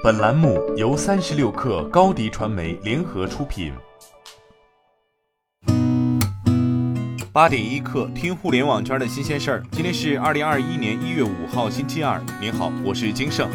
本栏目由三十六氪高低传媒联合出品。八点一刻，听互联网圈的新鲜事儿。今天是二零二一年一月五号，星期二。您好，我是金盛。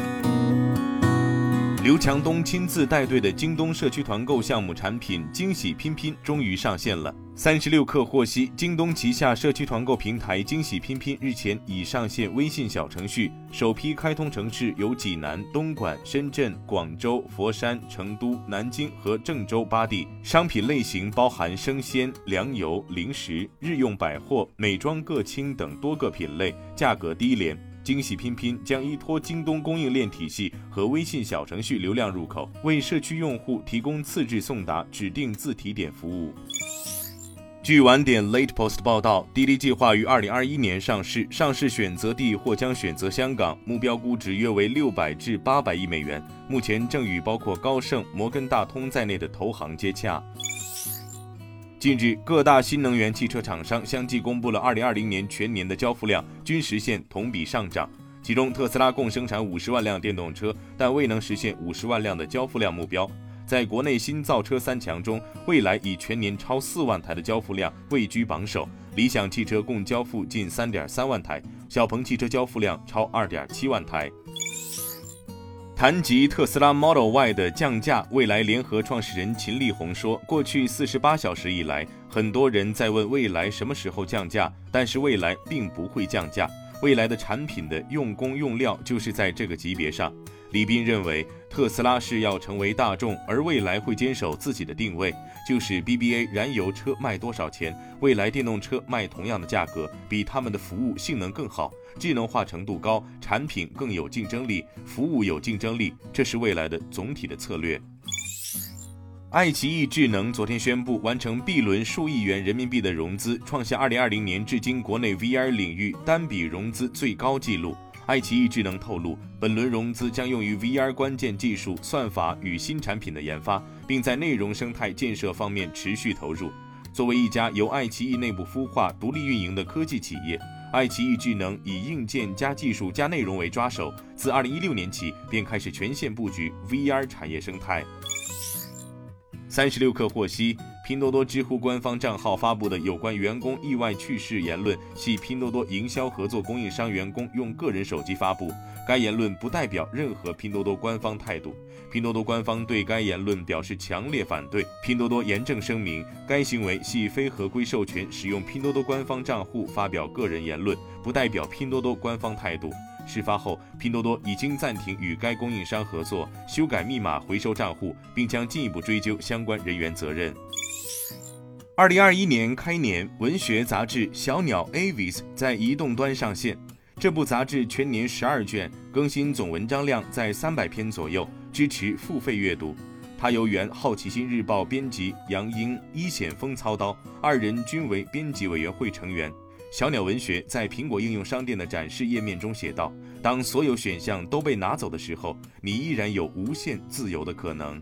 刘强东亲自带队的京东社区团购项目产品惊喜拼拼终于上线了。三十六氪获悉，京东旗下社区团购平台惊喜拼拼日前已上线微信小程序，首批开通城市有济南、东莞、深圳、广州、佛山、成都、南京和郑州八地。商品类型包含生鲜、粮油、零食、日用百货、美妆个轻等多个品类，价格低廉。惊喜拼拼将依托京东供应链体系和微信小程序流量入口，为社区用户提供次日送达指定自提点服务。据晚点 Late Post 报道，滴滴计划于二零二一年上市，上市选择地或将选择香港，目标估值约为六百至八百亿美元，目前正与包括高盛、摩根大通在内的投行接洽。近日，各大新能源汽车厂商相继公布了2020年全年的交付量，均实现同比上涨。其中，特斯拉共生产50万辆电动车，但未能实现50万辆的交付量目标。在国内新造车三强中，蔚来以全年超4万台的交付量位居榜首，理想汽车共交付近3.3万台，小鹏汽车交付量超2.7万台。谈及特斯拉 Model Y 的降价，蔚来联合创始人秦力红说：“过去四十八小时以来，很多人在问蔚来什么时候降价，但是蔚来并不会降价。未来的产品的用工用料就是在这个级别上。”李斌认为，特斯拉是要成为大众，而未来会坚守自己的定位，就是 BBA 燃油车卖多少钱，未来电动车卖同样的价格，比他们的服务性能更好，智能化程度高，产品更有竞争力，服务有竞争力，这是未来的总体的策略。爱奇艺智能昨天宣布完成 B 轮数亿元人民币的融资，创下2020年至今国内 VR 领域单笔融资最高纪录。爱奇艺智能透露，本轮融资将用于 VR 关键技术、算法与新产品的研发，并在内容生态建设方面持续投入。作为一家由爱奇艺内部孵化、独立运营的科技企业，爱奇艺智能以硬件加技术加内容为抓手，自2016年起便开始全线布局 VR 产业生态。三十六氪获悉，拼多多知乎官方账号发布的有关员工意外去世言论，系拼多多营销合作供应商员工用个人手机发布。该言论不代表任何拼多多官方态度。拼多多官方对该言论表示强烈反对。拼多多严正声明，该行为系非合规授权使用拼多多官方账户发表个人言论，不代表拼多多官方态度。事发后，拼多多已经暂停与该供应商合作，修改密码、回收账户，并将进一步追究相关人员责任。二零二一年开年，文学杂志《小鸟 Avis》在移动端上线。这部杂志全年十二卷，更新总文章量在三百篇左右，支持付费阅读。它由原《好奇心日报》编辑杨英、一险峰操刀，二人均为编辑委员会成员。小鸟文学在苹果应用商店的展示页面中写道：“当所有选项都被拿走的时候，你依然有无限自由的可能。”